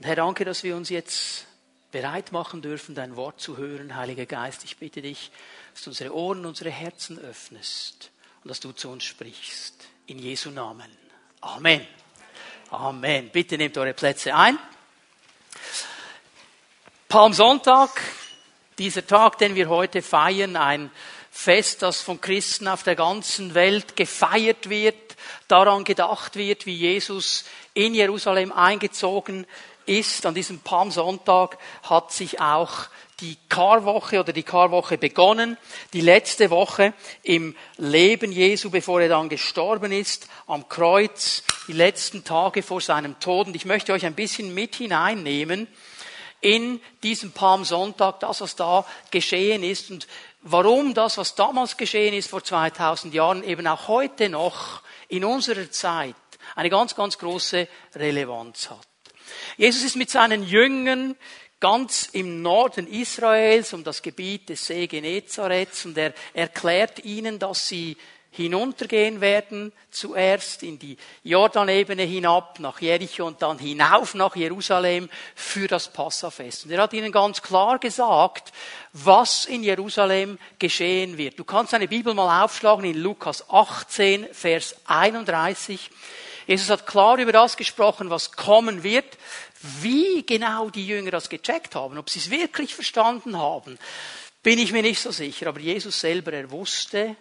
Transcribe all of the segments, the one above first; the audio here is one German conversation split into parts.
Und Herr, danke, dass wir uns jetzt bereit machen dürfen, dein Wort zu hören. Heiliger Geist, ich bitte dich, dass du unsere Ohren, unsere Herzen öffnest und dass du zu uns sprichst. In Jesu Namen. Amen. Amen. Bitte nehmt eure Plätze ein. Palmsonntag, dieser Tag, den wir heute feiern, ein Fest, das von Christen auf der ganzen Welt gefeiert wird, daran gedacht wird, wie Jesus in Jerusalem eingezogen ist. An diesem Palmsonntag hat sich auch die Karwoche oder die Karwoche begonnen, die letzte Woche im Leben Jesu, bevor er dann gestorben ist, am Kreuz, die letzten Tage vor seinem Tod. Und ich möchte euch ein bisschen mit hineinnehmen in diesem Palmsonntag, das, was da geschehen ist und warum das, was damals geschehen ist vor 2000 Jahren, eben auch heute noch in unserer Zeit eine ganz, ganz große Relevanz hat. Jesus ist mit seinen Jüngern ganz im Norden Israels um das Gebiet des See Genezareth und er erklärt ihnen, dass sie hinuntergehen werden, zuerst in die Jordanebene hinab nach Jericho und dann hinauf nach Jerusalem für das Passafest. Und er hat ihnen ganz klar gesagt, was in Jerusalem geschehen wird. Du kannst deine Bibel mal aufschlagen in Lukas 18, Vers 31. Jesus hat klar über das gesprochen, was kommen wird. Wie genau die Jünger das gecheckt haben, ob sie es wirklich verstanden haben, bin ich mir nicht so sicher. Aber Jesus selber, er wusste,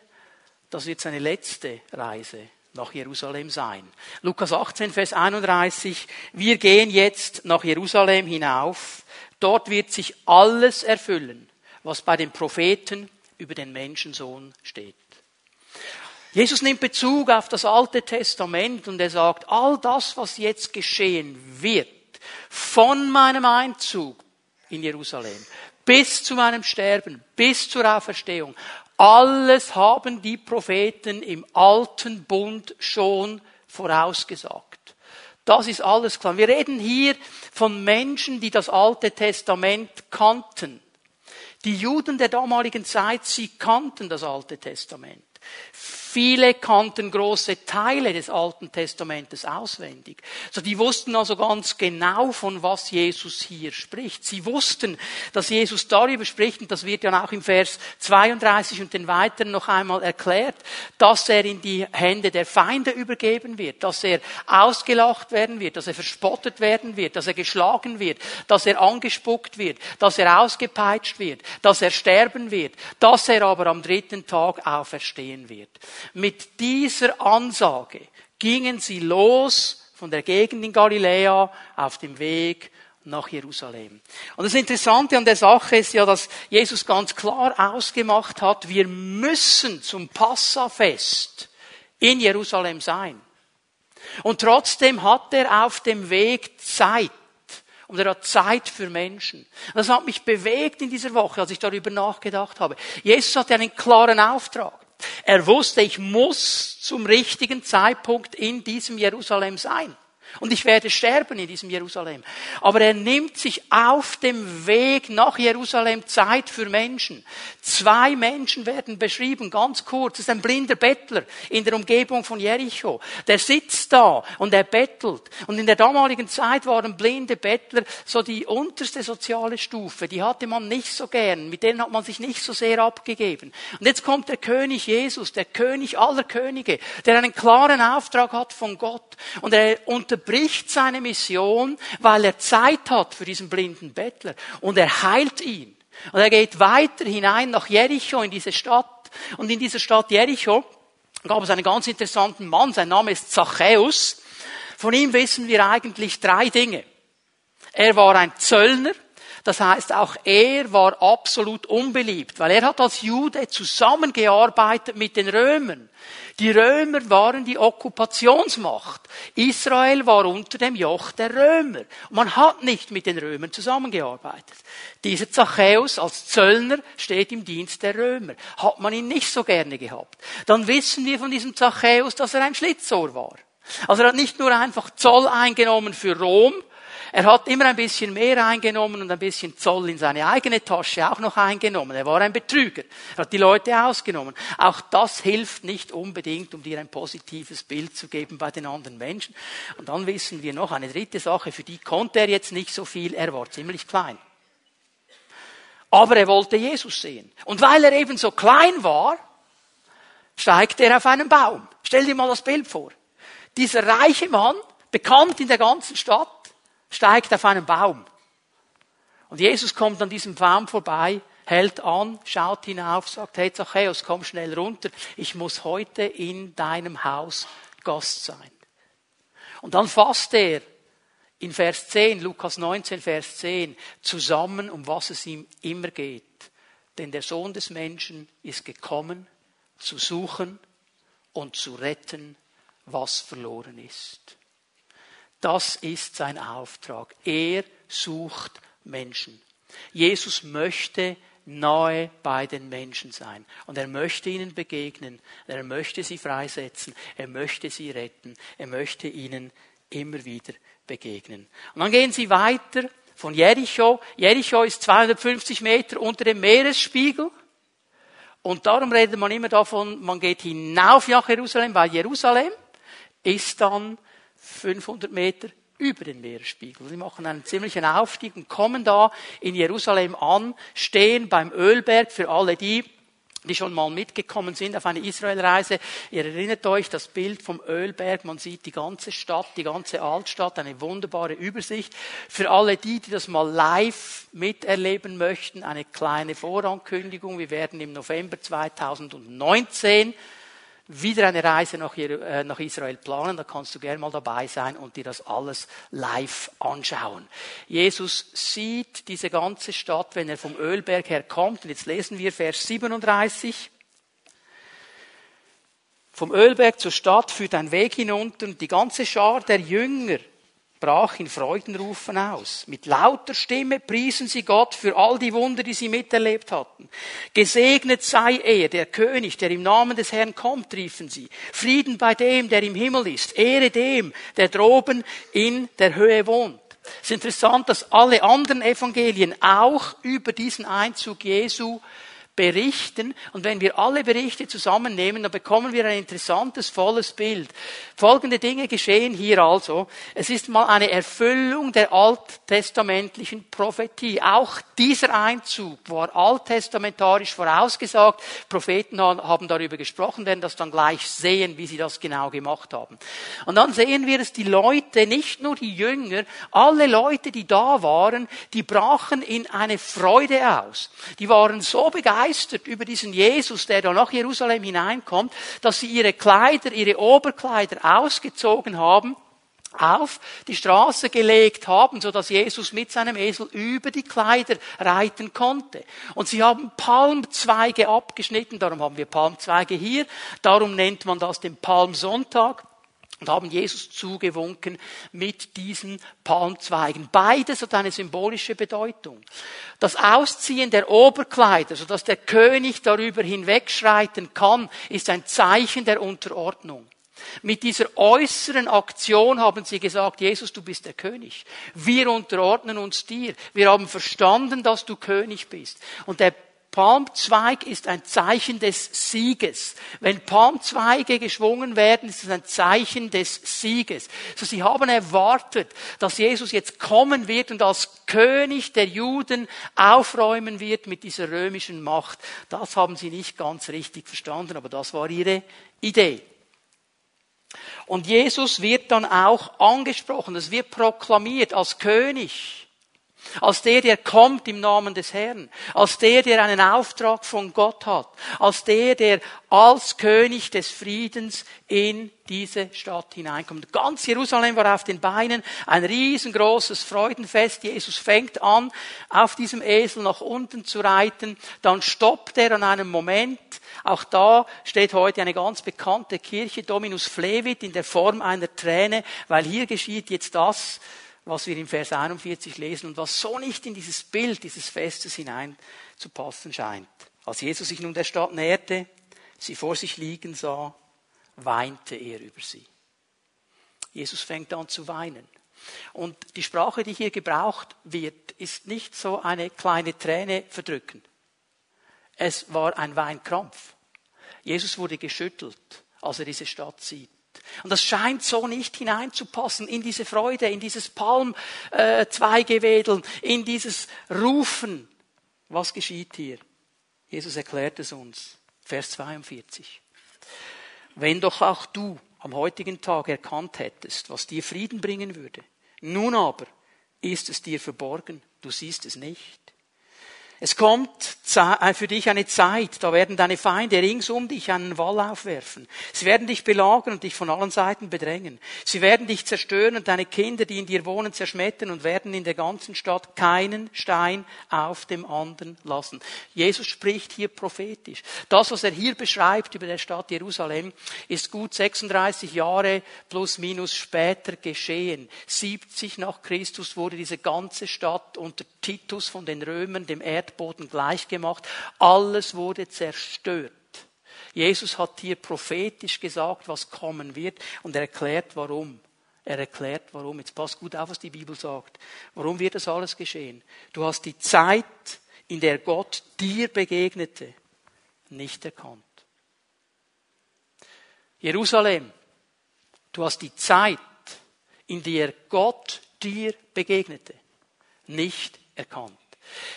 das wird seine letzte Reise nach Jerusalem sein. Lukas 18, Vers 31. Wir gehen jetzt nach Jerusalem hinauf. Dort wird sich alles erfüllen, was bei den Propheten über den Menschensohn steht. Jesus nimmt Bezug auf das Alte Testament und er sagt, all das, was jetzt geschehen wird, von meinem Einzug in Jerusalem bis zu meinem Sterben, bis zur Auferstehung, alles haben die Propheten im alten Bund schon vorausgesagt. Das ist alles klar. Wir reden hier von Menschen, die das Alte Testament kannten. Die Juden der damaligen Zeit, sie kannten das Alte Testament. Viele kannten große Teile des Alten Testamentes auswendig. So, die wussten also ganz genau, von was Jesus hier spricht. Sie wussten, dass Jesus darüber spricht, und das wird ja auch im Vers 32 und den weiteren noch einmal erklärt, dass er in die Hände der Feinde übergeben wird, dass er ausgelacht werden wird, dass er verspottet werden wird, dass er geschlagen wird, dass er angespuckt wird, dass er ausgepeitscht wird, dass er sterben wird, dass er aber am dritten Tag auferstehen wird. Mit dieser Ansage gingen sie los von der Gegend in Galiläa auf dem Weg nach Jerusalem. Und das Interessante an der Sache ist ja, dass Jesus ganz klar ausgemacht hat, wir müssen zum Passafest in Jerusalem sein. Und trotzdem hat er auf dem Weg Zeit. Und er hat Zeit für Menschen. Das hat mich bewegt in dieser Woche, als ich darüber nachgedacht habe. Jesus hatte einen klaren Auftrag. Er wusste, ich muss zum richtigen Zeitpunkt in diesem Jerusalem sein. Und ich werde sterben in diesem Jerusalem. Aber er nimmt sich auf dem Weg nach Jerusalem Zeit für Menschen. Zwei Menschen werden beschrieben, ganz kurz. Das ist ein blinder Bettler in der Umgebung von Jericho. Der sitzt da und er bettelt. Und in der damaligen Zeit waren blinde Bettler so die unterste soziale Stufe. Die hatte man nicht so gern. Mit denen hat man sich nicht so sehr abgegeben. Und jetzt kommt der König Jesus, der König aller Könige, der einen klaren Auftrag hat von Gott. Und er unter unterbricht seine Mission, weil er Zeit hat für diesen blinden Bettler. Und er heilt ihn. Und er geht weiter hinein nach Jericho, in diese Stadt. Und in dieser Stadt Jericho gab es einen ganz interessanten Mann. Sein Name ist Zachäus. Von ihm wissen wir eigentlich drei Dinge. Er war ein Zöllner. Das heißt, auch er war absolut unbeliebt, weil er hat als Jude zusammengearbeitet mit den Römern. Die Römer waren die Okkupationsmacht. Israel war unter dem Joch der Römer. Man hat nicht mit den Römern zusammengearbeitet. Dieser Zachäus als Zöllner steht im Dienst der Römer. Hat man ihn nicht so gerne gehabt. Dann wissen wir von diesem Zachäus, dass er ein Schlitzohr war. Also er hat nicht nur einfach Zoll eingenommen für Rom, Er hat immer ein bisschen mehr eingenommen und ein bisschen Zoll in seine eigene Tasche auch noch eingenommen. Er war ein Betrüger. Er hat die Leute ausgenommen. Auch das hilft nicht unbedingt, um dir ein positives Bild zu geben bei den anderen Menschen. Und dann wissen wir noch eine dritte Sache, für die konnte er jetzt nicht so viel. Er war ziemlich klein. Aber er wollte Jesus sehen. Und weil er eben so klein war, steigt er auf einen Baum. Stell dir mal das Bild vor. Dieser reiche Mann, bekannt in der ganzen Stadt, steigt auf einen Baum. Und Jesus kommt an diesem Baum vorbei, hält an, schaut hinauf, sagt, hey Zachäus, komm schnell runter, ich muss heute in deinem Haus Gast sein. Und dann fasst er in Vers 10, Lukas 19, Vers 10, zusammen, um was es ihm immer geht. Denn der Sohn des Menschen ist gekommen, zu suchen und zu retten, was verloren ist. Das ist sein Auftrag. Er sucht Menschen. Jesus möchte nahe bei den Menschen sein. Und er möchte ihnen begegnen. Er möchte sie freisetzen. Er möchte sie retten. Er möchte ihnen immer wieder begegnen. Und dann gehen sie weiter von Jericho. Jericho ist 250 Meter unter dem Meeresspiegel. Und darum redet man immer davon, man geht hinauf nach Jerusalem, weil Jerusalem ist dann 500 Meter über den Meeresspiegel. Sie machen einen ziemlichen Aufstieg und kommen da in Jerusalem an, stehen beim Ölberg für alle die, die schon mal mitgekommen sind auf eine Israelreise. Ihr erinnert euch das Bild vom Ölberg. Man sieht die ganze Stadt, die ganze Altstadt, eine wunderbare Übersicht. Für alle die, die das mal live miterleben möchten, eine kleine Vorankündigung. Wir werden im November 2019 wieder eine Reise äh, nach Israel planen, da kannst du gerne mal dabei sein und dir das alles live anschauen. Jesus sieht diese ganze Stadt, wenn er vom Ölberg her kommt. Und jetzt lesen wir Vers 37. Vom Ölberg zur Stadt führt ein Weg hinunter und die ganze Schar der Jünger brach in Freudenrufen aus. Mit lauter Stimme priesen sie Gott für all die Wunder, die sie miterlebt hatten. Gesegnet sei er, der König, der im Namen des Herrn kommt, riefen sie. Frieden bei dem, der im Himmel ist. Ehre dem, der droben in der Höhe wohnt. Es ist interessant, dass alle anderen Evangelien auch über diesen Einzug Jesu berichten. Und wenn wir alle Berichte zusammennehmen, dann bekommen wir ein interessantes, volles Bild. Folgende Dinge geschehen hier also. Es ist mal eine Erfüllung der alttestamentlichen Prophetie. Auch dieser Einzug war alttestamentarisch vorausgesagt. Propheten haben darüber gesprochen, werden das dann gleich sehen, wie sie das genau gemacht haben. Und dann sehen wir es, die Leute, nicht nur die Jünger, alle Leute, die da waren, die brachen in eine Freude aus. Die waren so begeistert, begeistert über diesen Jesus, der da nach Jerusalem hineinkommt, dass sie ihre Kleider, ihre Oberkleider ausgezogen haben auf die Straße gelegt haben, so dass Jesus mit seinem Esel über die Kleider reiten konnte. Und sie haben Palmzweige abgeschnitten, darum haben wir Palmzweige hier, darum nennt man das den Palmsonntag und haben Jesus zugewunken mit diesen Palmzweigen. Beides hat eine symbolische Bedeutung. Das Ausziehen der Oberkleider, sodass der König darüber hinwegschreiten kann, ist ein Zeichen der Unterordnung. Mit dieser äußeren Aktion haben sie gesagt, Jesus, du bist der König. Wir unterordnen uns dir. Wir haben verstanden, dass du König bist. Und der Palmzweig ist ein Zeichen des Sieges. Wenn Palmzweige geschwungen werden, ist es ein Zeichen des Sieges. So, sie haben erwartet, dass Jesus jetzt kommen wird und als König der Juden aufräumen wird mit dieser römischen Macht. Das haben sie nicht ganz richtig verstanden, aber das war ihre Idee. Und Jesus wird dann auch angesprochen, es wird proklamiert als König. Als der, der kommt im Namen des Herrn. Als der, der einen Auftrag von Gott hat. Als der, der als König des Friedens in diese Stadt hineinkommt. Ganz Jerusalem war auf den Beinen. Ein riesengroßes Freudenfest. Jesus fängt an, auf diesem Esel nach unten zu reiten. Dann stoppt er an einem Moment. Auch da steht heute eine ganz bekannte Kirche, Dominus Flevit, in der Form einer Träne, weil hier geschieht jetzt das, was wir im Vers 41 lesen und was so nicht in dieses Bild dieses Festes hineinzupassen scheint. Als Jesus sich nun der Stadt näherte, sie vor sich liegen sah, weinte er über sie. Jesus fängt an zu weinen. Und die Sprache, die hier gebraucht wird, ist nicht so eine kleine Träne verdrücken. Es war ein Weinkrampf. Jesus wurde geschüttelt, als er diese Stadt sieht. Und das scheint so nicht hineinzupassen in diese Freude, in dieses Palmzweigewedeln, in dieses Rufen. Was geschieht hier? Jesus erklärt es uns. Vers 42. Wenn doch auch du am heutigen Tag erkannt hättest, was dir Frieden bringen würde, nun aber ist es dir verborgen, du siehst es nicht. Es kommt äh, für dich eine Zeit, da werden deine Feinde rings um dich einen Wall aufwerfen. Sie werden dich belagern und dich von allen Seiten bedrängen. Sie werden dich zerstören und deine Kinder, die in dir wohnen, zerschmettern und werden in der ganzen Stadt keinen Stein auf dem anderen lassen. Jesus spricht hier prophetisch. Das, was er hier beschreibt über der Stadt Jerusalem, ist gut 36 Jahre plus minus später geschehen. 70 nach Christus wurde diese ganze Stadt unter Titus von den Römern, dem Erd Erdboden gleichgemacht. Alles wurde zerstört. Jesus hat hier prophetisch gesagt, was kommen wird und er erklärt warum. Er erklärt warum. Jetzt passt gut auf, was die Bibel sagt. Warum wird das alles geschehen? Du hast die Zeit, in der Gott dir begegnete, nicht erkannt. Jerusalem, du hast die Zeit, in der Gott dir begegnete, nicht erkannt.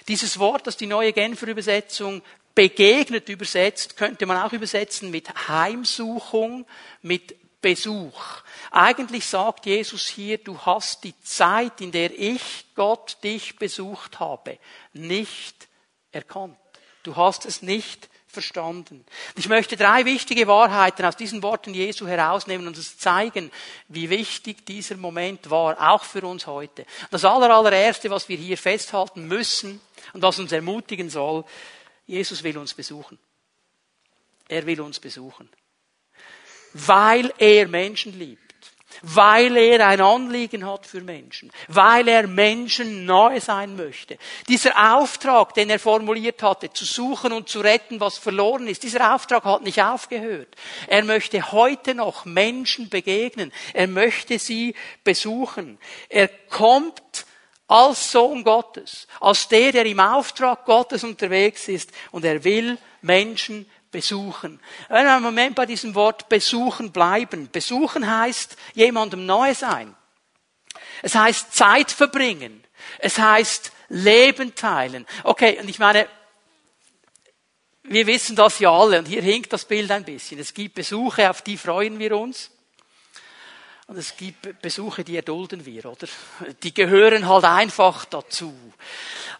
Dieses Wort, das die neue Genfer Übersetzung begegnet übersetzt, könnte man auch übersetzen mit Heimsuchung, mit Besuch. Eigentlich sagt Jesus hier, du hast die Zeit, in der ich Gott dich besucht habe, nicht erkannt. Du hast es nicht verstanden. Ich möchte drei wichtige Wahrheiten aus diesen Worten Jesu herausnehmen und uns zeigen, wie wichtig dieser Moment war, auch für uns heute. Das allererste, was wir hier festhalten müssen und was uns ermutigen soll, Jesus will uns besuchen. Er will uns besuchen. Weil er Menschen liebt weil er ein Anliegen hat für Menschen, weil er Menschen nahe sein möchte. Dieser Auftrag, den er formuliert hatte, zu suchen und zu retten, was verloren ist, dieser Auftrag hat nicht aufgehört. Er möchte heute noch Menschen begegnen. Er möchte sie besuchen. Er kommt als Sohn Gottes, als der, der im Auftrag Gottes unterwegs ist und er will Menschen besuchen. Wenn wir einen Moment bei diesem Wort besuchen bleiben. Besuchen heißt jemandem nahe sein. Es heißt Zeit verbringen. Es heißt Leben teilen. Okay, und ich meine, wir wissen das ja alle und hier hinkt das Bild ein bisschen. Es gibt Besuche, auf die freuen wir uns. Und es gibt Besuche, die erdulden wir, oder? Die gehören halt einfach dazu.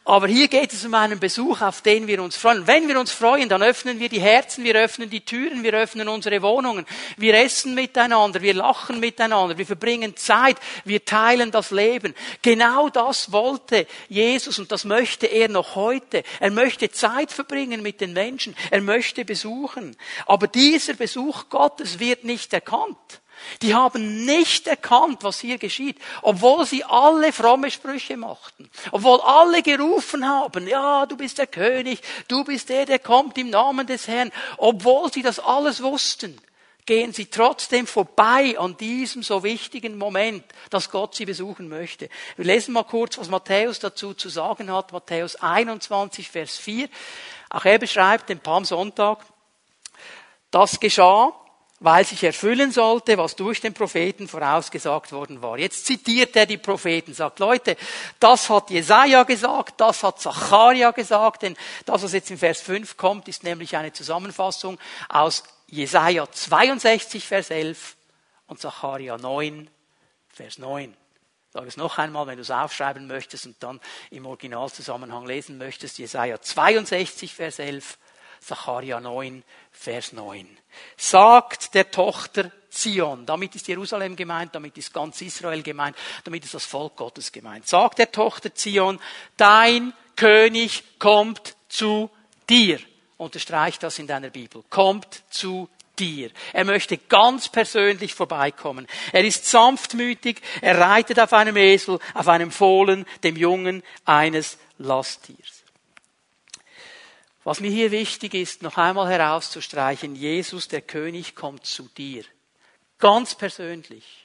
Aber hier geht es um einen Besuch, auf den wir uns freuen. Wenn wir uns freuen, dann öffnen wir die Herzen, wir öffnen die Türen, wir öffnen unsere Wohnungen. Wir essen miteinander, wir lachen miteinander, wir verbringen Zeit, wir teilen das Leben. Genau das wollte Jesus und das möchte er noch heute. Er möchte Zeit verbringen mit den Menschen. Er möchte besuchen. Aber dieser Besuch Gottes wird nicht erkannt. Die haben nicht erkannt, was hier geschieht, obwohl sie alle fromme Sprüche machten, obwohl alle gerufen haben, ja, du bist der König, du bist der, der kommt im Namen des Herrn, obwohl sie das alles wussten, gehen sie trotzdem vorbei an diesem so wichtigen Moment, dass Gott sie besuchen möchte. Wir lesen mal kurz, was Matthäus dazu zu sagen hat, Matthäus 21, Vers 4. Auch er beschreibt den Palmsonntag. Das geschah, weil sich erfüllen sollte, was durch den Propheten vorausgesagt worden war. Jetzt zitiert er die Propheten, sagt, Leute, das hat Jesaja gesagt, das hat Zacharia gesagt, denn das, was jetzt in Vers 5 kommt, ist nämlich eine Zusammenfassung aus Jesaja 62, Vers 11 und Zacharia 9, Vers 9. Ich sage es noch einmal, wenn du es aufschreiben möchtest und dann im Originalzusammenhang lesen möchtest, Jesaja 62, Vers 11 Zacharia 9, Vers 9. Sagt der Tochter Zion, damit ist Jerusalem gemeint, damit ist ganz Israel gemeint, damit ist das Volk Gottes gemeint. Sagt der Tochter Zion, dein König kommt zu dir. Unterstreich das in deiner Bibel. Kommt zu dir. Er möchte ganz persönlich vorbeikommen. Er ist sanftmütig, er reitet auf einem Esel, auf einem Fohlen, dem Jungen eines Lasttiers. Was mir hier wichtig ist, noch einmal herauszustreichen, Jesus, der König, kommt zu dir. Ganz persönlich.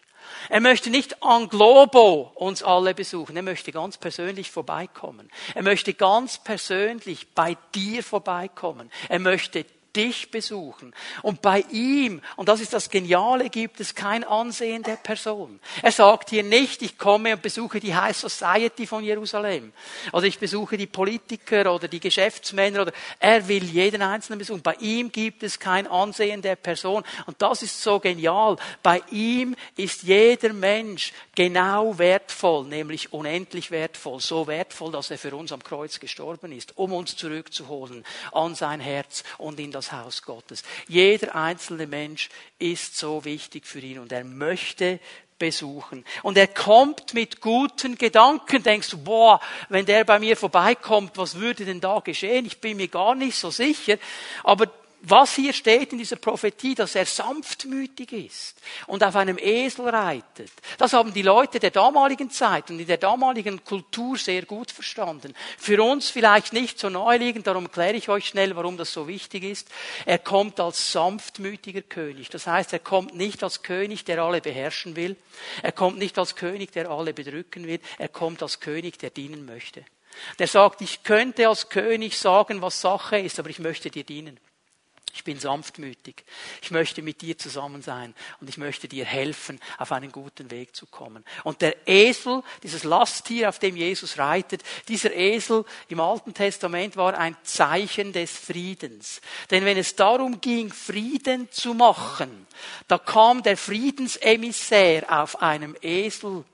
Er möchte nicht an globo uns alle besuchen. Er möchte ganz persönlich vorbeikommen. Er möchte ganz persönlich bei dir vorbeikommen. Er möchte dich besuchen. Und bei ihm, und das ist das Geniale, gibt es kein Ansehen der Person. Er sagt hier nicht, ich komme und besuche die High Society von Jerusalem. Oder ich besuche die Politiker oder die Geschäftsmänner oder er will jeden Einzelnen besuchen. Bei ihm gibt es kein Ansehen der Person. Und das ist so genial. Bei ihm ist jeder Mensch genau wertvoll, nämlich unendlich wertvoll. So wertvoll, dass er für uns am Kreuz gestorben ist, um uns zurückzuholen an sein Herz und in das Haus Gottes. Jeder einzelne Mensch ist so wichtig für ihn und er möchte besuchen. Und er kommt mit guten Gedanken. Denkst du, boah, wenn der bei mir vorbeikommt, was würde denn da geschehen? Ich bin mir gar nicht so sicher. Aber was hier steht in dieser Prophetie, dass er sanftmütig ist und auf einem Esel reitet, das haben die Leute der damaligen Zeit und in der damaligen Kultur sehr gut verstanden. Für uns vielleicht nicht so naheliegend, darum erkläre ich euch schnell, warum das so wichtig ist. Er kommt als sanftmütiger König. Das heißt, er kommt nicht als König, der alle beherrschen will. Er kommt nicht als König, der alle bedrücken will. Er kommt als König, der dienen möchte. Der sagt, ich könnte als König sagen, was Sache ist, aber ich möchte dir dienen. Ich bin sanftmütig. Ich möchte mit dir zusammen sein und ich möchte dir helfen, auf einen guten Weg zu kommen. Und der Esel, dieses Lasttier, auf dem Jesus reitet, dieser Esel im Alten Testament war ein Zeichen des Friedens. Denn wenn es darum ging, Frieden zu machen, da kam der Friedensemissär auf einem Esel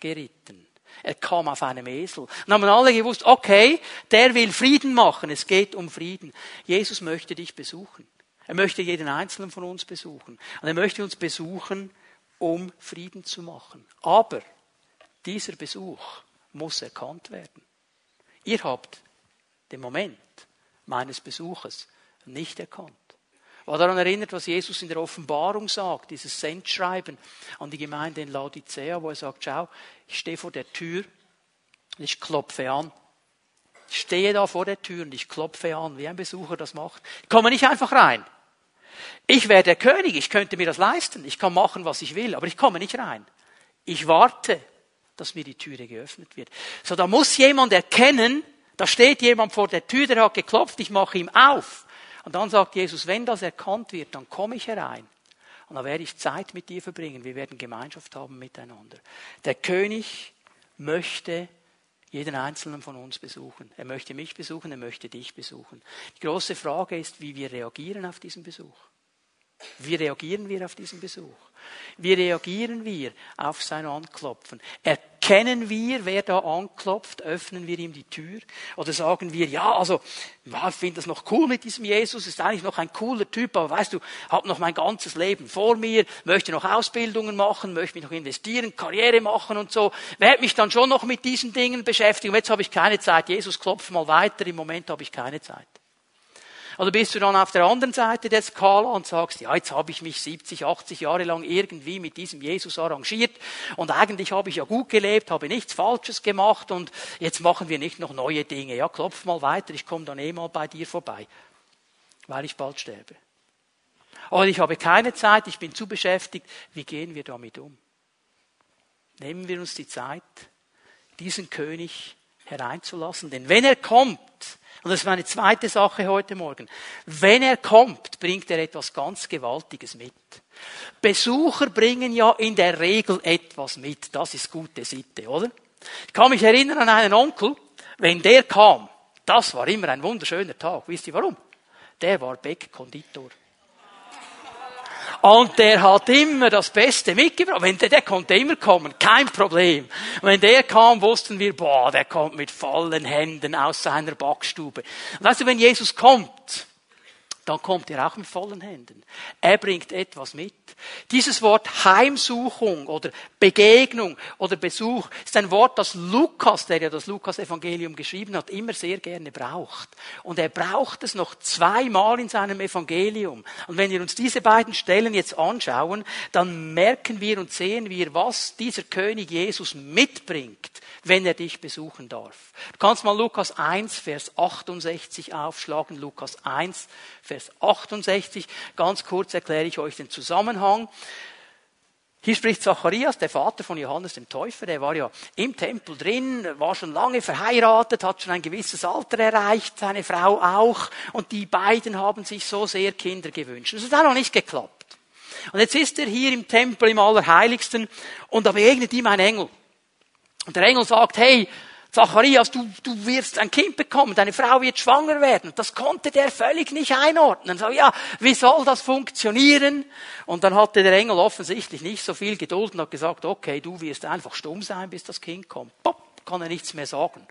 geritten. Er kam auf einem Esel. Und haben alle gewusst, okay, der will Frieden machen. Es geht um Frieden. Jesus möchte dich besuchen. Er möchte jeden Einzelnen von uns besuchen. Und er möchte uns besuchen, um Frieden zu machen. Aber dieser Besuch muss erkannt werden. Ihr habt den Moment meines Besuches nicht erkannt. War daran erinnert, was Jesus in der Offenbarung sagt, dieses Sendschreiben an die Gemeinde in Laodicea, wo er sagt, schau, ich stehe vor der Tür und ich klopfe an. Ich stehe da vor der Tür und ich klopfe an, wie ein Besucher das macht. Ich komme nicht einfach rein. Ich wäre der König, ich könnte mir das leisten, ich kann machen, was ich will, aber ich komme nicht rein. Ich warte, dass mir die Türe geöffnet wird. So, da muss jemand erkennen, da steht jemand vor der Tür, der hat geklopft, ich mache ihm auf. Und dann sagt Jesus, wenn das erkannt wird, dann komme ich herein. Und dann werde ich Zeit mit dir verbringen. Wir werden Gemeinschaft haben miteinander. Der König möchte jeden einzelnen von uns besuchen. Er möchte mich besuchen, er möchte dich besuchen. Die große Frage ist, wie wir reagieren auf diesen Besuch. Wie reagieren wir auf diesen Besuch? Wie reagieren wir auf sein Anklopfen? Erkennen wir, wer da anklopft? Öffnen wir ihm die Tür? Oder sagen wir, ja, also, ich finde das noch cool mit diesem Jesus, ist eigentlich noch ein cooler Typ, aber weißt du, habe noch mein ganzes Leben vor mir, möchte noch Ausbildungen machen, möchte mich noch investieren, Karriere machen und so, werde mich dann schon noch mit diesen Dingen beschäftigen. Jetzt habe ich keine Zeit. Jesus klopft mal weiter, im Moment habe ich keine Zeit. Oder bist du dann auf der anderen Seite der Skala und sagst, ja, jetzt habe ich mich 70, 80 Jahre lang irgendwie mit diesem Jesus arrangiert und eigentlich habe ich ja gut gelebt, habe nichts Falsches gemacht und jetzt machen wir nicht noch neue Dinge. Ja, klopf mal weiter, ich komme dann eh mal bei dir vorbei, weil ich bald sterbe. Oder ich habe keine Zeit, ich bin zu beschäftigt. Wie gehen wir damit um? Nehmen wir uns die Zeit, diesen König hereinzulassen, denn wenn er kommt, und das ist meine zweite Sache heute Morgen. Wenn er kommt, bringt er etwas ganz Gewaltiges mit. Besucher bringen ja in der Regel etwas mit. Das ist gute Sitte, oder? Ich kann mich erinnern an einen Onkel, wenn der kam, das war immer ein wunderschöner Tag. Wisst ihr warum? Der war Beck-Konditor. Und der hat immer das Beste mitgebracht. Wenn der, der konnte immer kommen, kein Problem. Und wenn der kam, wussten wir, boah, der kommt mit vollen Händen aus seiner Backstube. Und weißt du, wenn Jesus kommt, dann kommt er auch mit vollen Händen. Er bringt etwas mit. Dieses Wort Heimsuchung oder Begegnung oder Besuch ist ein Wort, das Lukas, der ja das Lukas-Evangelium geschrieben hat, immer sehr gerne braucht. Und er braucht es noch zweimal in seinem Evangelium. Und wenn wir uns diese beiden Stellen jetzt anschauen, dann merken wir und sehen wir, was dieser König Jesus mitbringt wenn er dich besuchen darf. Du kannst mal Lukas 1, Vers 68 aufschlagen. Lukas 1, Vers 68. Ganz kurz erkläre ich euch den Zusammenhang. Hier spricht Zacharias, der Vater von Johannes dem Täufer, der war ja im Tempel drin, war schon lange verheiratet, hat schon ein gewisses Alter erreicht, seine Frau auch, und die beiden haben sich so sehr Kinder gewünscht. Das hat noch nicht geklappt. Und jetzt ist er hier im Tempel im Allerheiligsten und da begegnet ihm ein Engel. Und der Engel sagt, hey, Zacharias, du, du wirst ein Kind bekommen, deine Frau wird schwanger werden. Das konnte der völlig nicht einordnen. So, ja, wie soll das funktionieren? Und dann hatte der Engel offensichtlich nicht so viel Geduld und hat gesagt, okay, du wirst einfach stumm sein, bis das Kind kommt. Pop, kann er nichts mehr sagen.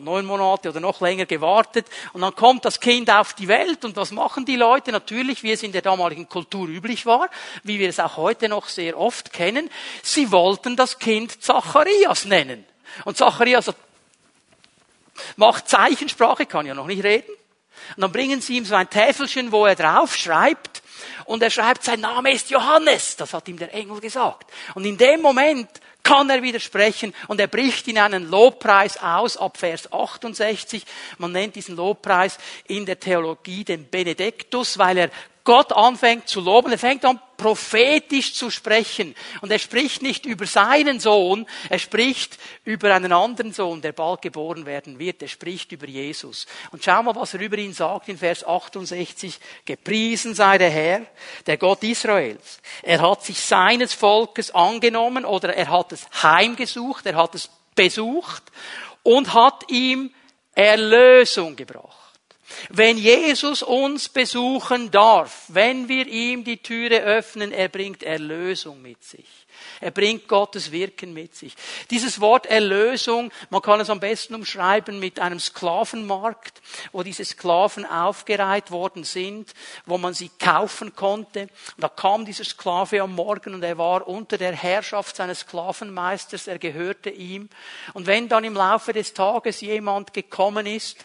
Neun Monate oder noch länger gewartet und dann kommt das Kind auf die Welt und was machen die Leute? Natürlich, wie es in der damaligen Kultur üblich war, wie wir es auch heute noch sehr oft kennen, sie wollten das Kind Zacharias nennen. Und Zacharias hat macht Zeichensprache, kann ja noch nicht reden. Und dann bringen sie ihm so ein Täfelchen, wo er drauf schreibt. Und er schreibt, sein Name ist Johannes. Das hat ihm der Engel gesagt. Und in dem Moment kann er widersprechen und er bricht in einen Lobpreis aus ab Vers 68. Man nennt diesen Lobpreis in der Theologie den Benediktus, weil er Gott anfängt zu loben, er fängt an prophetisch zu sprechen. Und er spricht nicht über seinen Sohn, er spricht über einen anderen Sohn, der bald geboren werden wird. Er spricht über Jesus. Und schau mal, was er über ihn sagt in Vers 68. Gepriesen sei der Herr, der Gott Israels. Er hat sich seines Volkes angenommen oder er hat es heimgesucht, er hat es besucht und hat ihm Erlösung gebracht. Wenn Jesus uns besuchen darf, wenn wir ihm die Türe öffnen, er bringt Erlösung mit sich. Er bringt Gottes Wirken mit sich. Dieses Wort Erlösung, man kann es am besten umschreiben mit einem Sklavenmarkt, wo diese Sklaven aufgereiht worden sind, wo man sie kaufen konnte. Da kam dieser Sklave am Morgen und er war unter der Herrschaft seines Sklavenmeisters, er gehörte ihm. Und wenn dann im Laufe des Tages jemand gekommen ist,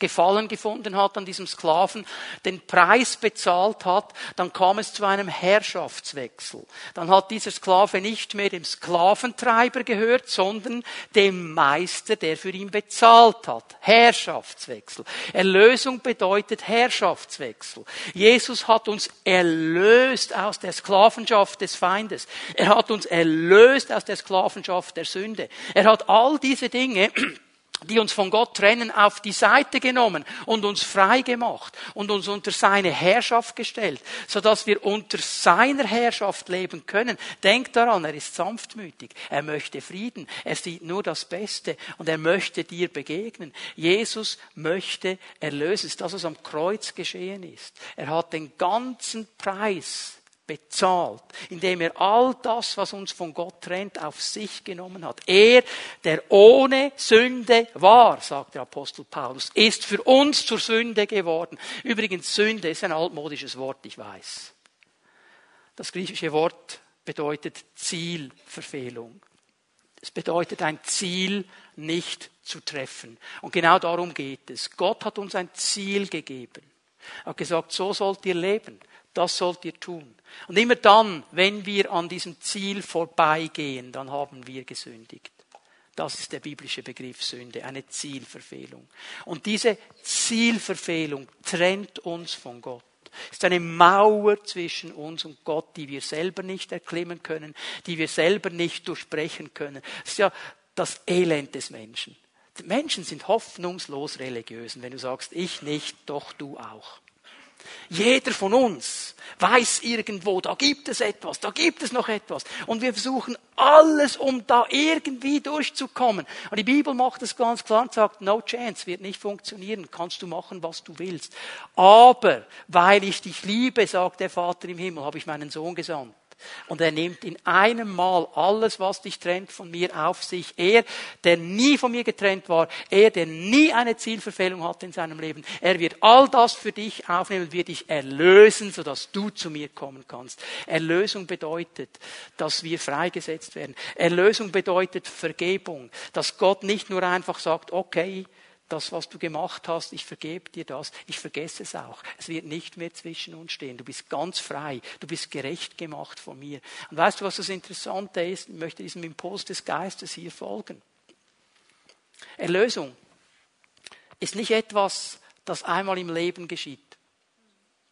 Gefallen gefunden hat an diesem Sklaven, den Preis bezahlt hat, dann kam es zu einem Herrschaftswechsel. Dann hat dieser Sklave nicht mehr dem Sklaventreiber gehört, sondern dem Meister, der für ihn bezahlt hat. Herrschaftswechsel. Erlösung bedeutet Herrschaftswechsel. Jesus hat uns erlöst aus der Sklavenschaft des Feindes. Er hat uns erlöst aus der Sklavenschaft der Sünde. Er hat all diese Dinge die uns von Gott trennen, auf die Seite genommen und uns frei gemacht und uns unter seine Herrschaft gestellt, so dass wir unter seiner Herrschaft leben können. Denk daran, er ist sanftmütig, er möchte Frieden, er sieht nur das Beste und er möchte dir begegnen. Jesus möchte erlösen. Das, was am Kreuz geschehen ist. Er hat den ganzen Preis bezahlt, indem er all das, was uns von Gott trennt, auf sich genommen hat. Er, der ohne Sünde war, sagt der Apostel Paulus, ist für uns zur Sünde geworden. Übrigens, Sünde ist ein altmodisches Wort, ich weiß. Das griechische Wort bedeutet Zielverfehlung. Es bedeutet ein Ziel nicht zu treffen. Und genau darum geht es. Gott hat uns ein Ziel gegeben. Er hat gesagt, so sollt ihr leben. Das sollt ihr tun. Und immer dann, wenn wir an diesem Ziel vorbeigehen, dann haben wir gesündigt. Das ist der biblische Begriff Sünde, eine Zielverfehlung. Und diese Zielverfehlung trennt uns von Gott. Es ist eine Mauer zwischen uns und Gott, die wir selber nicht erklimmen können, die wir selber nicht durchbrechen können. Es ist ja das Elend des Menschen. Die Menschen sind hoffnungslos religiös. Wenn du sagst, ich nicht, doch du auch. Jeder von uns weiß irgendwo, da gibt es etwas, da gibt es noch etwas. Und wir versuchen alles, um da irgendwie durchzukommen. Und die Bibel macht es ganz klar und sagt, no chance, wird nicht funktionieren, kannst du machen, was du willst. Aber weil ich dich liebe, sagt der Vater im Himmel, habe ich meinen Sohn gesandt und er nimmt in einem Mal alles, was dich trennt von mir auf sich. Er, der nie von mir getrennt war, er, der nie eine Zielverfehlung hatte in seinem Leben, er wird all das für dich aufnehmen, wird dich erlösen, sodass du zu mir kommen kannst. Erlösung bedeutet, dass wir freigesetzt werden. Erlösung bedeutet Vergebung, dass Gott nicht nur einfach sagt, okay, das, was du gemacht hast, ich vergebe dir das, ich vergesse es auch. Es wird nicht mehr zwischen uns stehen. Du bist ganz frei, du bist gerecht gemacht von mir. Und weißt du, was das Interessante ist? Ich möchte diesem Impuls des Geistes hier folgen. Erlösung ist nicht etwas, das einmal im Leben geschieht.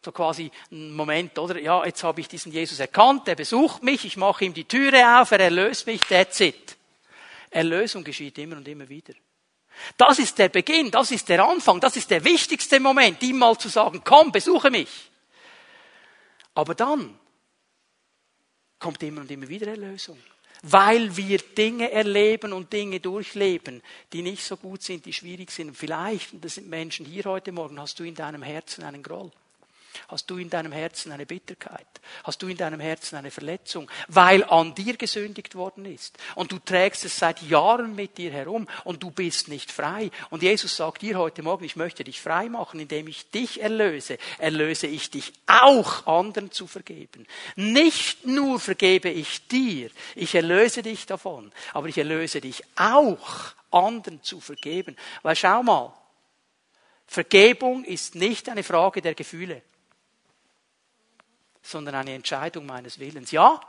So quasi ein Moment, oder? Ja, jetzt habe ich diesen Jesus erkannt, er besucht mich, ich mache ihm die Türe auf, er erlöst mich, that's it. Erlösung geschieht immer und immer wieder. Das ist der Beginn, das ist der Anfang, das ist der wichtigste Moment, ihm mal zu sagen, komm, besuche mich. Aber dann kommt immer und immer wieder Erlösung. Weil wir Dinge erleben und Dinge durchleben, die nicht so gut sind, die schwierig sind. Vielleicht, und das sind Menschen hier heute Morgen, hast du in deinem Herzen einen Groll. Hast du in deinem Herzen eine Bitterkeit? Hast du in deinem Herzen eine Verletzung? Weil an dir gesündigt worden ist. Und du trägst es seit Jahren mit dir herum und du bist nicht frei. Und Jesus sagt dir heute Morgen, ich möchte dich frei machen, indem ich dich erlöse. Erlöse ich dich auch anderen zu vergeben. Nicht nur vergebe ich dir, ich erlöse dich davon, aber ich erlöse dich auch anderen zu vergeben. Weil schau mal, Vergebung ist nicht eine Frage der Gefühle sondern eine Entscheidung meines Willens. Ja,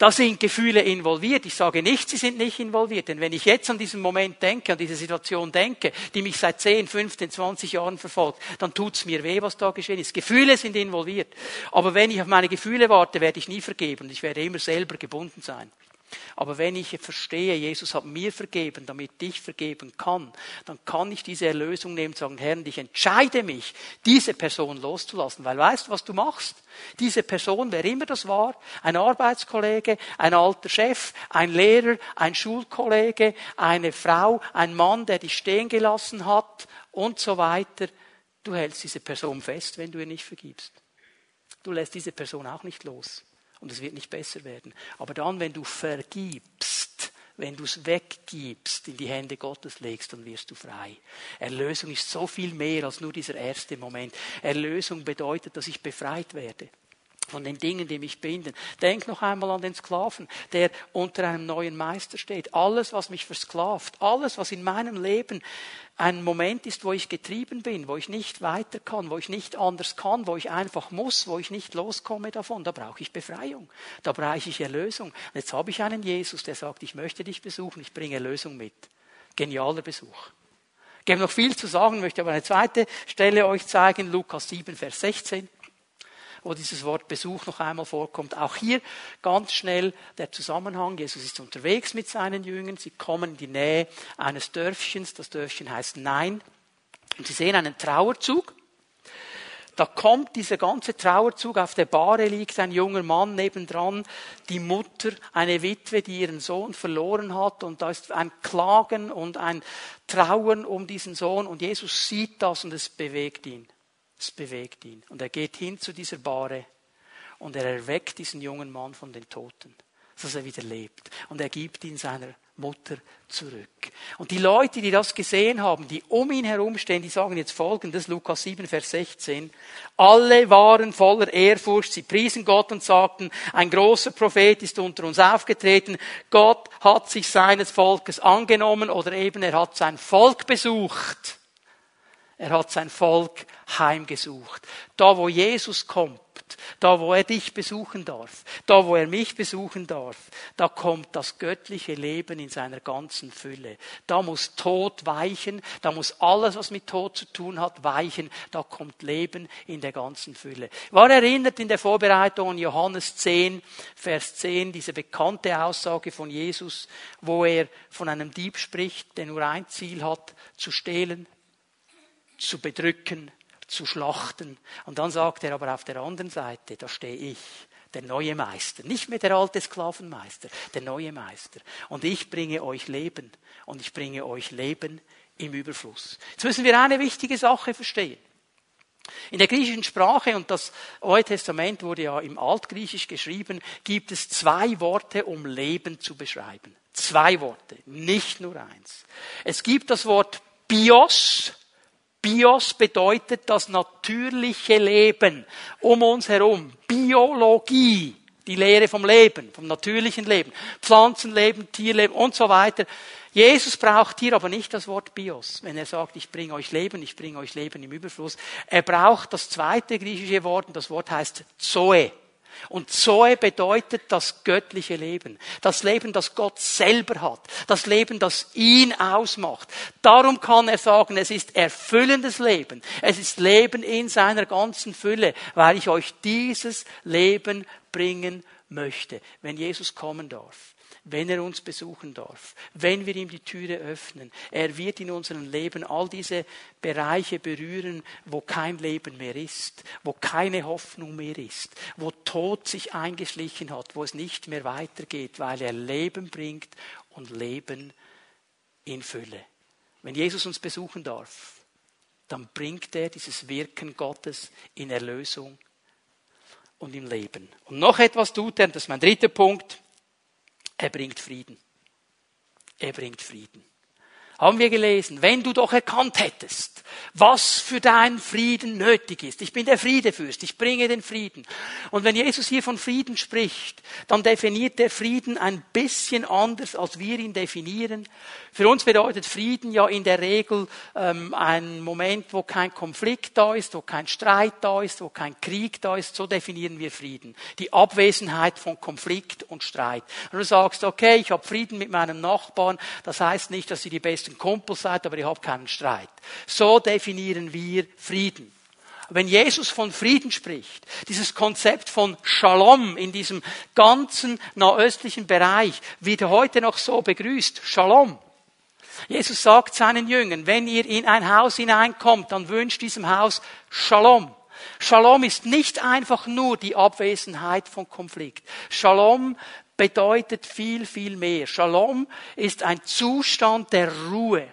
da sind Gefühle involviert. Ich sage nicht, sie sind nicht involviert. Denn wenn ich jetzt an diesen Moment denke, an diese Situation denke, die mich seit 10, 15, 20 Jahren verfolgt, dann tut's mir weh, was da geschehen ist. Gefühle sind involviert. Aber wenn ich auf meine Gefühle warte, werde ich nie vergeben. Ich werde immer selber gebunden sein. Aber wenn ich verstehe, Jesus hat mir vergeben, damit ich vergeben kann, dann kann ich diese Erlösung nehmen und sagen, Herr, ich entscheide mich, diese Person loszulassen. Weil weißt du, was du machst? Diese Person, wer immer das war, ein Arbeitskollege, ein alter Chef, ein Lehrer, ein Schulkollege, eine Frau, ein Mann, der dich stehen gelassen hat und so weiter, du hältst diese Person fest, wenn du ihr nicht vergibst. Du lässt diese Person auch nicht los und es wird nicht besser werden. Aber dann, wenn du vergibst, wenn du es weggibst, in die Hände Gottes legst, dann wirst du frei. Erlösung ist so viel mehr als nur dieser erste Moment. Erlösung bedeutet, dass ich befreit werde von den Dingen, die mich binden. Denk noch einmal an den Sklaven, der unter einem neuen Meister steht. Alles, was mich versklavt, alles, was in meinem Leben ein Moment ist, wo ich getrieben bin, wo ich nicht weiter kann, wo ich nicht anders kann, wo ich einfach muss, wo ich nicht loskomme davon, da brauche ich Befreiung, da brauche ich Erlösung. Und jetzt habe ich einen Jesus, der sagt, ich möchte dich besuchen, ich bringe Erlösung mit. Genialer Besuch. Ich habe noch viel zu sagen, möchte aber eine zweite Stelle euch zeigen, Lukas 7, Vers 16 wo dieses Wort Besuch noch einmal vorkommt. Auch hier ganz schnell der Zusammenhang. Jesus ist unterwegs mit seinen Jüngern. Sie kommen in die Nähe eines Dörfchens. Das Dörfchen heißt Nein. Und sie sehen einen Trauerzug. Da kommt dieser ganze Trauerzug, auf der Bahre liegt ein junger Mann nebendran, die Mutter, eine Witwe, die ihren Sohn verloren hat und da ist ein Klagen und ein Trauern um diesen Sohn und Jesus sieht das und es bewegt ihn. Es bewegt ihn. Und er geht hin zu dieser Bahre und er erweckt diesen jungen Mann von den Toten, dass er wieder lebt. Und er gibt ihn seiner Mutter zurück. Und die Leute, die das gesehen haben, die um ihn herumstehen, die sagen jetzt folgendes, Lukas 7, Vers 16. Alle waren voller Ehrfurcht, sie priesen Gott und sagten, ein großer Prophet ist unter uns aufgetreten, Gott hat sich seines Volkes angenommen oder eben er hat sein Volk besucht. Er hat sein Volk heimgesucht. Da, wo Jesus kommt, da, wo er dich besuchen darf, da, wo er mich besuchen darf, da kommt das göttliche Leben in seiner ganzen Fülle. Da muss Tod weichen, da muss alles, was mit Tod zu tun hat, weichen. Da kommt Leben in der ganzen Fülle. War erinnert in der Vorbereitung an Johannes 10, Vers 10, diese bekannte Aussage von Jesus, wo er von einem Dieb spricht, der nur ein Ziel hat, zu stehlen, zu bedrücken, zu schlachten. Und dann sagt er aber auf der anderen Seite, da stehe ich, der neue Meister, nicht mehr der alte Sklavenmeister, der neue Meister. Und ich bringe euch Leben und ich bringe euch Leben im Überfluss. Jetzt müssen wir eine wichtige Sache verstehen. In der griechischen Sprache, und das Neue Testament wurde ja im Altgriechisch geschrieben, gibt es zwei Worte, um Leben zu beschreiben. Zwei Worte, nicht nur eins. Es gibt das Wort Bios, Bios bedeutet das natürliche Leben um uns herum. Biologie, die Lehre vom Leben, vom natürlichen Leben. Pflanzenleben, Tierleben und so weiter. Jesus braucht hier aber nicht das Wort Bios, wenn er sagt, ich bringe euch Leben, ich bringe euch Leben im Überfluss. Er braucht das zweite griechische Wort und das Wort heißt Zoe. Und Zoe bedeutet das göttliche Leben. Das Leben, das Gott selber hat. Das Leben, das ihn ausmacht. Darum kann er sagen, es ist erfüllendes Leben. Es ist Leben in seiner ganzen Fülle, weil ich euch dieses Leben bringen möchte, wenn Jesus kommen darf wenn er uns besuchen darf, wenn wir ihm die Türe öffnen. Er wird in unserem Leben all diese Bereiche berühren, wo kein Leben mehr ist, wo keine Hoffnung mehr ist, wo Tod sich eingeschlichen hat, wo es nicht mehr weitergeht, weil er Leben bringt und Leben in Fülle. Wenn Jesus uns besuchen darf, dann bringt er dieses Wirken Gottes in Erlösung und im Leben. Und noch etwas tut er, das ist mein dritter Punkt. Er bringt Frieden. Er bringt Frieden. Haben wir gelesen, wenn du doch erkannt hättest, was für deinen Frieden nötig ist. Ich bin der Friedefürst, ich bringe den Frieden. Und wenn Jesus hier von Frieden spricht, dann definiert der Frieden ein bisschen anders, als wir ihn definieren. Für uns bedeutet Frieden ja in der Regel ähm, ein Moment, wo kein Konflikt da ist, wo kein Streit da ist, wo kein Krieg da ist. So definieren wir Frieden. Die Abwesenheit von Konflikt und Streit. Und du sagst, okay, ich habe Frieden mit meinem Nachbarn, das heißt nicht, dass ihr die besten Kumpels seid, aber ihr habt keinen Streit. So definieren wir Frieden. Wenn Jesus von Frieden spricht, dieses Konzept von Shalom in diesem ganzen nahöstlichen Bereich wird heute noch so begrüßt. Shalom. Jesus sagt seinen Jüngern, wenn ihr in ein Haus hineinkommt, dann wünscht diesem Haus Shalom. Shalom ist nicht einfach nur die Abwesenheit von Konflikt. Shalom bedeutet viel, viel mehr. Shalom ist ein Zustand der Ruhe,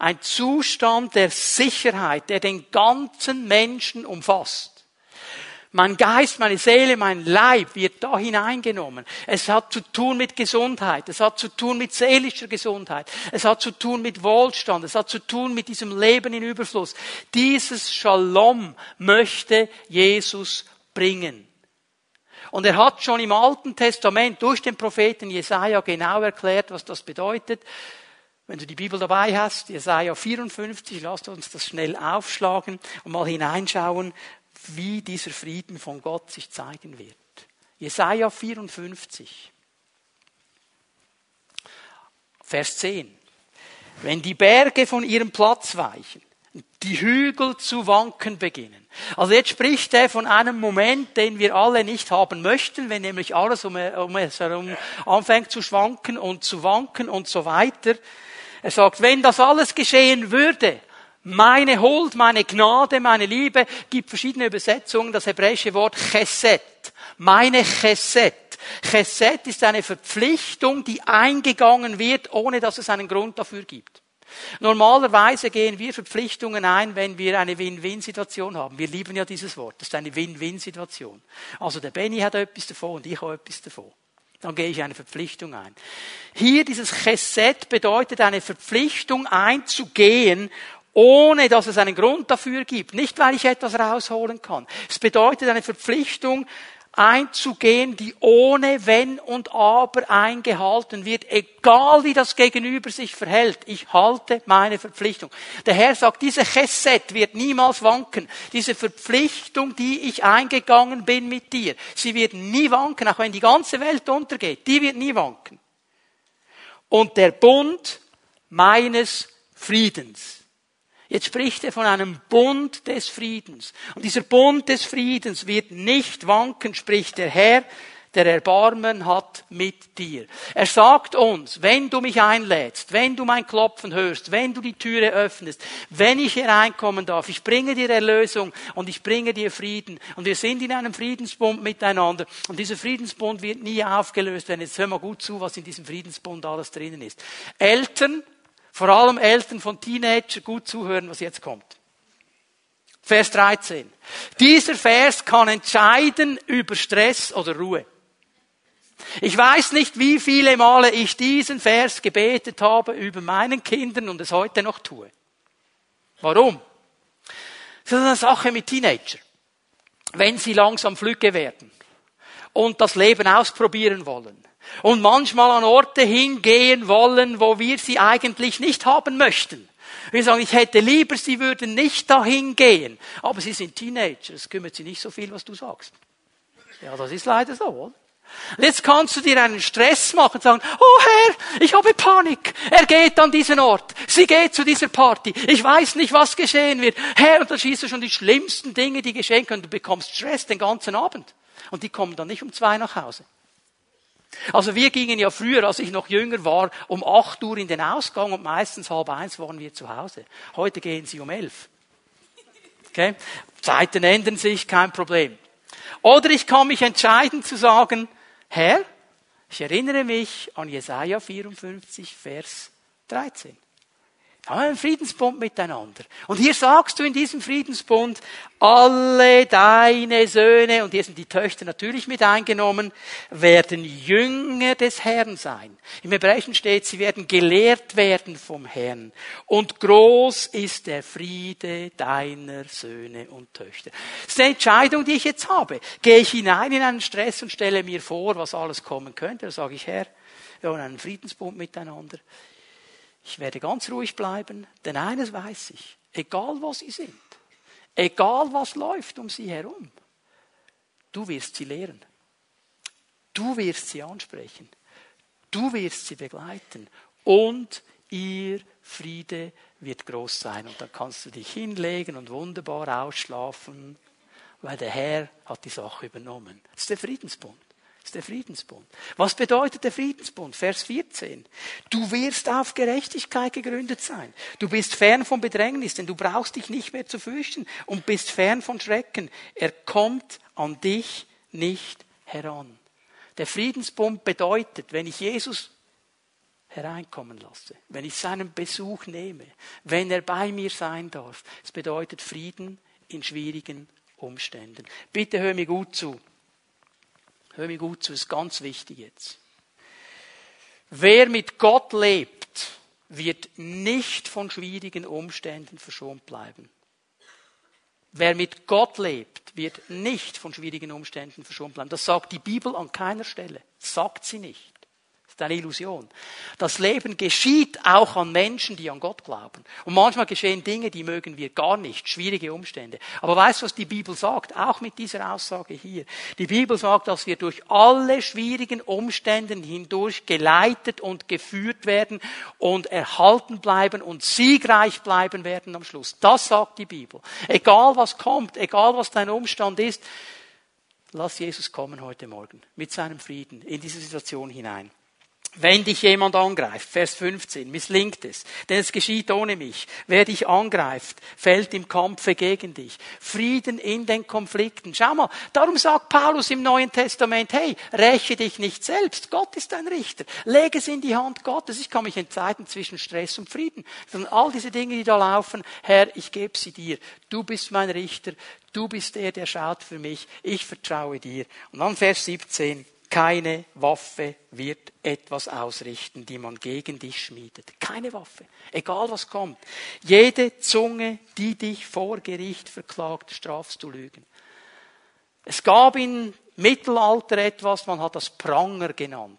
ein Zustand der Sicherheit, der den ganzen Menschen umfasst. Mein Geist, meine Seele, mein Leib wird da hineingenommen. Es hat zu tun mit Gesundheit. Es hat zu tun mit seelischer Gesundheit. Es hat zu tun mit Wohlstand. Es hat zu tun mit diesem Leben in Überfluss. Dieses Shalom möchte Jesus bringen. Und er hat schon im Alten Testament durch den Propheten Jesaja genau erklärt, was das bedeutet. Wenn du die Bibel dabei hast, Jesaja 54, lasst uns das schnell aufschlagen und mal hineinschauen, wie dieser Frieden von Gott sich zeigen wird. Jesaja 54, Vers 10. Wenn die Berge von ihrem Platz weichen, die Hügel zu wanken beginnen. Also jetzt spricht er von einem Moment, den wir alle nicht haben möchten, wenn nämlich alles um, um es herum anfängt zu schwanken und zu wanken und so weiter. Er sagt, wenn das alles geschehen würde, meine Huld, meine Gnade, meine Liebe, gibt verschiedene Übersetzungen, das hebräische Wort Chesed. Meine Chesed. Chesed ist eine Verpflichtung, die eingegangen wird, ohne dass es einen Grund dafür gibt. Normalerweise gehen wir Verpflichtungen ein, wenn wir eine Win-Win-Situation haben. Wir lieben ja dieses Wort. Das ist eine Win-Win-Situation. Also der Benny hat etwas davon und ich habe etwas davon. Dann gehe ich eine Verpflichtung ein. Hier dieses Chesed bedeutet eine Verpflichtung einzugehen, ohne dass es einen Grund dafür gibt. Nicht, weil ich etwas rausholen kann. Es bedeutet eine Verpflichtung einzugehen, die ohne Wenn und Aber eingehalten wird, egal wie das Gegenüber sich verhält. Ich halte meine Verpflichtung. Der Herr sagt, diese Chesed wird niemals wanken. Diese Verpflichtung, die ich eingegangen bin mit dir, sie wird nie wanken, auch wenn die ganze Welt untergeht. Die wird nie wanken. Und der Bund meines Friedens Jetzt spricht er von einem Bund des Friedens. Und dieser Bund des Friedens wird nicht wanken, spricht der Herr, der Erbarmen hat mit dir. Er sagt uns, wenn du mich einlädst, wenn du mein Klopfen hörst, wenn du die Türe öffnest, wenn ich hereinkommen darf, ich bringe dir Erlösung und ich bringe dir Frieden. Und wir sind in einem Friedensbund miteinander. Und dieser Friedensbund wird nie aufgelöst werden. Jetzt hör mal gut zu, was in diesem Friedensbund alles drinnen ist. Eltern vor allem Eltern von Teenager gut zuhören, was jetzt kommt. Vers 13. Dieser Vers kann entscheiden über Stress oder Ruhe. Ich weiß nicht, wie viele Male ich diesen Vers gebetet habe über meinen Kindern und es heute noch tue. Warum? Das ist eine Sache mit Teenager. Wenn sie langsam flügge werden und das Leben ausprobieren wollen, und manchmal an Orte hingehen wollen, wo wir sie eigentlich nicht haben möchten. Wir sagen, ich hätte lieber, sie würden nicht dahin gehen. Aber sie sind Teenager, es kümmert sie nicht so viel, was du sagst. Ja, das ist leider so, oder? Jetzt kannst du dir einen Stress machen und sagen, oh Herr, ich habe Panik. Er geht an diesen Ort. Sie geht zu dieser Party. Ich weiß nicht, was geschehen wird. Herr, und dann schießt du schon die schlimmsten Dinge, die geschehen können. Du bekommst Stress den ganzen Abend. Und die kommen dann nicht um zwei nach Hause. Also wir gingen ja früher, als ich noch jünger war, um acht Uhr in den Ausgang und meistens halb eins waren wir zu Hause. Heute gehen sie um elf. Okay? Zeiten ändern sich, kein Problem. Oder ich kann mich entscheiden zu sagen, Herr, ich erinnere mich an Jesaja 54, Vers 13. Wir haben einen Friedensbund miteinander. Und hier sagst du in diesem Friedensbund, alle deine Söhne, und hier sind die Töchter natürlich mit eingenommen, werden Jünger des Herrn sein. Im Hebräischen steht, sie werden gelehrt werden vom Herrn. Und groß ist der Friede deiner Söhne und Töchter. Das ist eine Entscheidung, die ich jetzt habe. Gehe ich hinein in einen Stress und stelle mir vor, was alles kommen könnte, dann sage ich, Herr, wir haben einen Friedensbund miteinander. Ich werde ganz ruhig bleiben, denn eines weiß ich, egal wo sie sind, egal was läuft um sie herum, du wirst sie lehren. Du wirst sie ansprechen. Du wirst sie begleiten. Und ihr Friede wird groß sein. Und dann kannst du dich hinlegen und wunderbar ausschlafen, weil der Herr hat die Sache übernommen. Das ist der Friedensbund. Das ist der Friedensbund. Was bedeutet der Friedensbund? Vers 14. Du wirst auf Gerechtigkeit gegründet sein. Du bist fern von Bedrängnis, denn du brauchst dich nicht mehr zu fürchten und bist fern von Schrecken. Er kommt an dich nicht heran. Der Friedensbund bedeutet, wenn ich Jesus hereinkommen lasse, wenn ich seinen Besuch nehme, wenn er bei mir sein darf, es bedeutet Frieden in schwierigen Umständen. Bitte hör mir gut zu. Hör mir gut zu, ist ganz wichtig jetzt. Wer mit Gott lebt, wird nicht von schwierigen Umständen verschont bleiben. Wer mit Gott lebt, wird nicht von schwierigen Umständen verschont bleiben. Das sagt die Bibel an keiner Stelle. Sagt sie nicht ist eine Illusion. Das Leben geschieht auch an Menschen, die an Gott glauben. Und manchmal geschehen Dinge, die mögen wir gar nicht, schwierige Umstände. Aber weißt du, was die Bibel sagt? Auch mit dieser Aussage hier. Die Bibel sagt, dass wir durch alle schwierigen Umstände hindurch geleitet und geführt werden und erhalten bleiben und siegreich bleiben werden am Schluss. Das sagt die Bibel. Egal was kommt, egal was dein Umstand ist, lass Jesus kommen heute Morgen mit seinem Frieden in diese Situation hinein. Wenn dich jemand angreift, Vers 15, misslingt es, denn es geschieht ohne mich. Wer dich angreift, fällt im Kampfe gegen dich. Frieden in den Konflikten. Schau mal, darum sagt Paulus im Neuen Testament, hey, räche dich nicht selbst. Gott ist dein Richter. Lege es in die Hand Gottes. Ich kann mich entscheiden zwischen Stress und Frieden. Sondern all diese Dinge, die da laufen, Herr, ich gebe sie dir. Du bist mein Richter. Du bist der, der schaut für mich. Ich vertraue dir. Und dann Vers 17 keine Waffe wird etwas ausrichten, die man gegen dich schmiedet. Keine Waffe. Egal was kommt. Jede Zunge, die dich vor Gericht verklagt, strafst du Lügen. Es gab im Mittelalter etwas, man hat das Pranger genannt.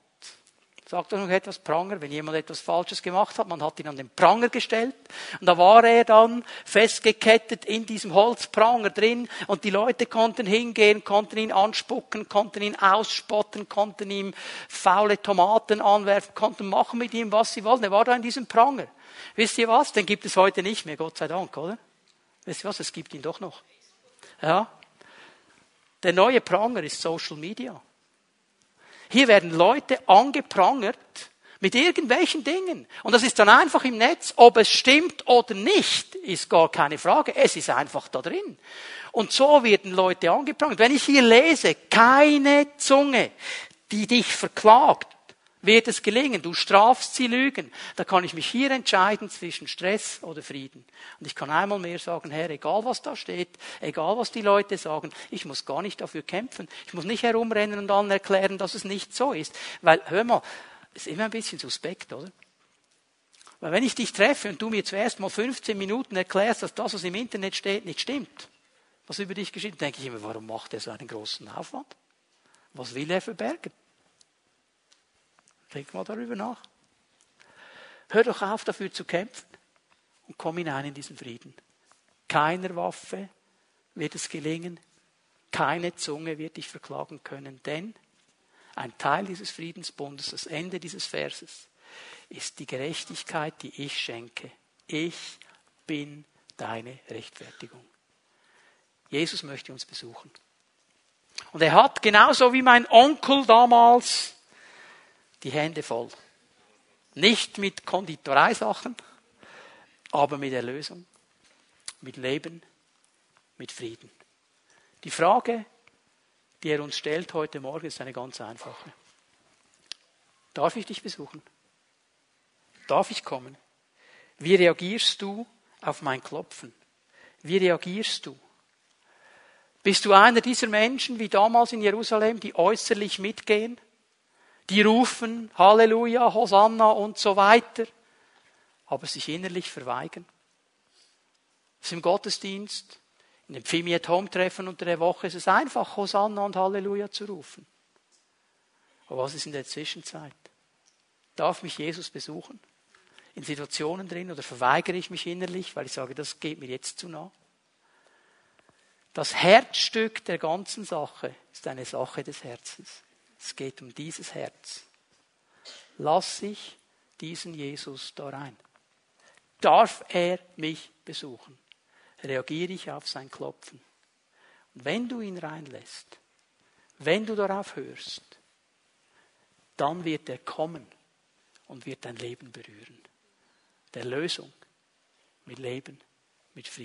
Sagt er noch etwas Pranger, wenn jemand etwas Falsches gemacht hat, man hat ihn an den Pranger gestellt und da war er dann festgekettet in diesem Holzpranger drin und die Leute konnten hingehen, konnten ihn anspucken, konnten ihn ausspotten, konnten ihm faule Tomaten anwerfen, konnten machen mit ihm, was sie wollten. Er war da in diesem Pranger. Wisst ihr was? Den gibt es heute nicht mehr, Gott sei Dank, oder? Wisst ihr was? Es gibt ihn doch noch. Ja. Der neue Pranger ist Social Media. Hier werden Leute angeprangert mit irgendwelchen Dingen. Und das ist dann einfach im Netz. Ob es stimmt oder nicht, ist gar keine Frage. Es ist einfach da drin. Und so werden Leute angeprangert. Wenn ich hier lese, keine Zunge, die dich verklagt, wird es gelingen. Du strafst sie Lügen. Da kann ich mich hier entscheiden zwischen Stress oder Frieden. Und ich kann einmal mehr sagen, Herr, egal was da steht, egal was die Leute sagen, ich muss gar nicht dafür kämpfen. Ich muss nicht herumrennen und allen erklären, dass es nicht so ist. Weil, hör mal, ist immer ein bisschen suspekt, oder? Weil wenn ich dich treffe und du mir zuerst mal 15 Minuten erklärst, dass das, was im Internet steht, nicht stimmt, was über dich geschieht, denke ich immer, warum macht er so einen großen Aufwand? Was will er verbergen? Denk mal darüber nach. Hör doch auf, dafür zu kämpfen und komm hinein in diesen Frieden. Keiner Waffe wird es gelingen, keine Zunge wird dich verklagen können, denn ein Teil dieses Friedensbundes, das Ende dieses Verses, ist die Gerechtigkeit, die ich schenke. Ich bin deine Rechtfertigung. Jesus möchte uns besuchen. Und er hat genauso wie mein Onkel damals die Hände voll. Nicht mit Konditoreisachen, aber mit Erlösung, mit Leben, mit Frieden. Die Frage, die er uns stellt heute Morgen, ist eine ganz einfache. Darf ich dich besuchen? Darf ich kommen? Wie reagierst du auf mein Klopfen? Wie reagierst du? Bist du einer dieser Menschen wie damals in Jerusalem, die äußerlich mitgehen? Die rufen Halleluja, Hosanna und so weiter, aber sich innerlich verweigern? Das ist im Gottesdienst in dem Pfimi at Home Treffen unter der Woche ist es einfach, Hosanna und Halleluja zu rufen. Aber was ist in der Zwischenzeit? Darf mich Jesus besuchen? In Situationen drin oder verweigere ich mich innerlich, weil ich sage, das geht mir jetzt zu nah? Das Herzstück der ganzen Sache ist eine Sache des Herzens. Es geht um dieses Herz. Lass ich diesen Jesus da rein. Darf er mich besuchen? reagiere ich auf sein Klopfen. Und wenn du ihn reinlässt, wenn du darauf hörst, dann wird er kommen und wird dein Leben berühren. Der Lösung mit Leben, mit Frieden.